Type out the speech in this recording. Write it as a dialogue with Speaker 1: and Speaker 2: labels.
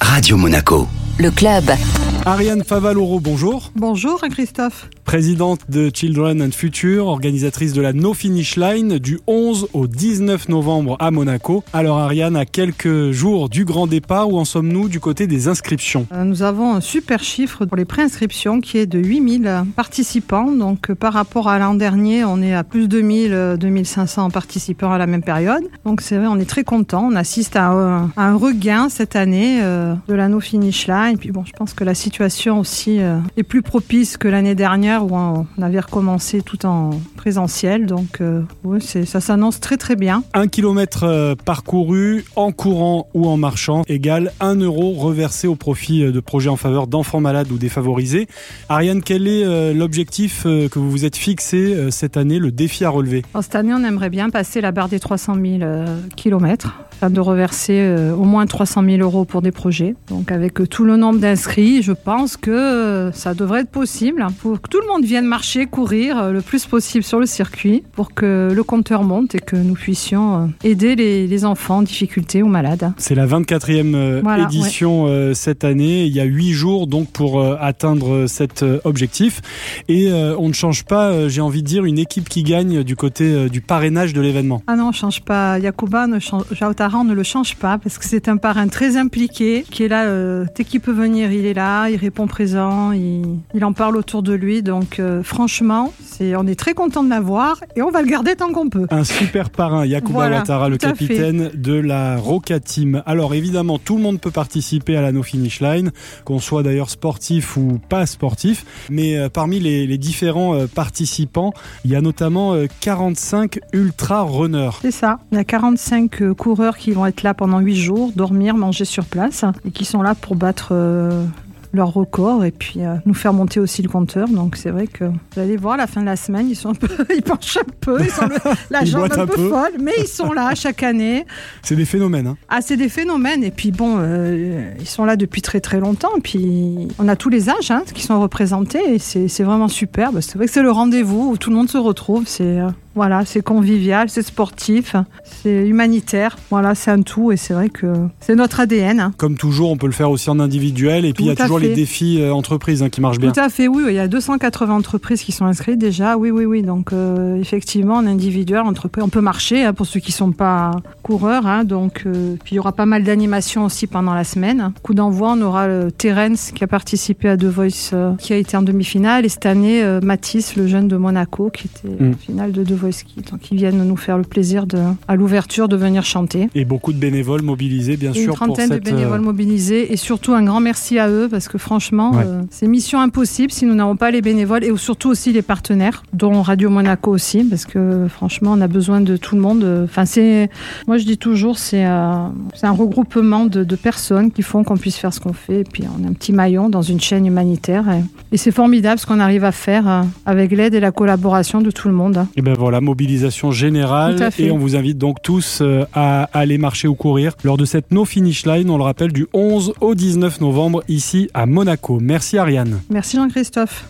Speaker 1: Radio Monaco.
Speaker 2: Le club.
Speaker 3: Ariane Favaloro, bonjour.
Speaker 4: Bonjour Christophe.
Speaker 3: Présidente de Children and Future, organisatrice de la No Finish Line du 11 au 19 novembre à Monaco. Alors Ariane, à quelques jours du grand départ, où en sommes-nous du côté des inscriptions?
Speaker 4: Euh, Nous avons un super chiffre pour les préinscriptions qui est de 8000 participants. Donc euh, par rapport à l'an dernier, on est à plus de 1000, euh, 2500 participants à la même période. Donc c'est vrai, on est très content. On assiste à un, regain cette année euh, de la No Finish Line. Puis bon, je pense que la situation aussi euh, est plus propice que l'année dernière où on avait recommencé tout en présentiel. Donc euh, ouais, ça s'annonce très très bien.
Speaker 3: Un kilomètre euh, parcouru en courant ou en marchant égale 1 euro reversé au profit euh, de projets en faveur d'enfants malades ou défavorisés. Ariane, quel est l'objectif que vous vous êtes fixé cette année, le défi à relever?
Speaker 4: Alors, cette année, on aimerait bien passer la barre des 300 000 euh, kilomètres, afin de reverser euh, au moins 300 000 euros pour des projets. Donc, avec euh, tout le nombre d'inscrits, je pense que euh, ça devrait être possible pour que tout le monde vienne marcher, courir le plus possible sur le circuit pour que le compteur monte et que nous puissions aider les, les enfants en difficulté ou malades.
Speaker 3: C'est la 24e euh,
Speaker 4: Voilà,
Speaker 3: édition cette année. Il y a huit jours donc pour atteindre cet objectif. Et on ne change pas, j'ai envie de dire, une équipe qui gagne du côté du parrainage de l'événement.
Speaker 4: Ah non, on change pas. Yakuba, ne change, on ne le change pas parce que c'est un parrain très impliqué qui est là. euh, dès qu'il peut venir, il est là, il répond présent, il, il en parle autour de lui. Donc euh, franchement, c'est, on est très content de l'avoir et on va le garder tant qu'on peut.
Speaker 3: Un super parrain, Yakuba
Speaker 4: Voilà,
Speaker 3: Ouattara, le
Speaker 4: fait.
Speaker 3: capitaine de la Roca Team. Alors évidemment, tout le monde peut participer à la No Finish Line, qu'on soit d'ailleurs sportif ou pas sportif. Mais euh, parmi les, les différents euh, participants, il y a notamment euh, 45 ultra runners.
Speaker 4: C'est ça. Il y a 45 euh, coureurs qui vont être là pendant 8 jours, dormir, manger sur place et qui sont là pour battre euh, leur record et puis euh, nous faire monter aussi le compteur. Donc c'est vrai que vous allez voir à la fin de la semaine, ils sont un peu, ils penchent un peu, ils sont le- la
Speaker 3: Ils
Speaker 4: jambe un peu,
Speaker 3: peu.
Speaker 4: folle, mais ils sont là chaque année.
Speaker 3: C'est des phénomènes. Hein.
Speaker 4: Ah, c'est des phénomènes et puis bon, euh, ils sont là depuis très très longtemps. Et puis on a tous les âges hein, qui sont représentés et c'est c'est vraiment superbe. C'est vrai que c'est le rendez-vous où tout le monde se retrouve. C'est euh, voilà, c'est convivial, c'est sportif, c'est humanitaire. Voilà, c'est un tout et c'est vrai que c'est notre ADN. hein.
Speaker 3: Comme toujours, on peut le faire aussi en individuel. Et puis, il y a
Speaker 4: Tout à
Speaker 3: toujours les
Speaker 4: fait.
Speaker 3: défis euh, entreprises hein, qui marchent bien.
Speaker 4: Tout à fait, oui, il y a 280 entreprises qui sont inscrites déjà, oui, oui, oui. Donc, euh, effectivement, en individuel, entreprise, on peut marcher hein, pour ceux qui sont pas coureurs. hein. donc, euh, puis il y aura pas mal d'animations aussi pendant la semaine. Coup d'envoi, on aura euh, Terence qui a participé à The Voice, euh, qui a été en demi-finale, et cette année, euh, Mathis, le jeune de Monaco, qui était
Speaker 3: Mm.
Speaker 4: en finale de The Kids. Donc, ils viennent nous faire le plaisir de, à l'ouverture de venir chanter.
Speaker 3: Et beaucoup de bénévoles mobilisés, bien
Speaker 4: Et une
Speaker 3: sûr, pour
Speaker 4: trentaine
Speaker 3: cette.
Speaker 4: de
Speaker 3: euh,
Speaker 4: bénévoles mobilisés et surtout un grand merci à eux parce que franchement,
Speaker 3: Ouais.
Speaker 4: euh, c'est mission impossible si nous n'avons pas les bénévoles et surtout aussi les partenaires, dont Radio Monaco aussi, parce que franchement, on a besoin de tout le monde. Enfin, c'est, moi je dis toujours, c'est euh, un regroupement de, de personnes qui font qu'on puisse faire ce qu'on fait. Et puis on a un petit maillon dans une chaîne humanitaire et, et c'est formidable ce qu'on arrive à faire euh, avec l'aide et la collaboration de tout le monde.
Speaker 3: Et ben voilà, mobilisation générale.
Speaker 4: Tout à fait.
Speaker 3: Et on vous invite donc tous euh, à aller marcher ou courir lors de cette No Finish Line, on le rappelle, du 11 au 19 novembre ici à Monaco. Merci Ariane.
Speaker 4: Merci Jean-Christophe.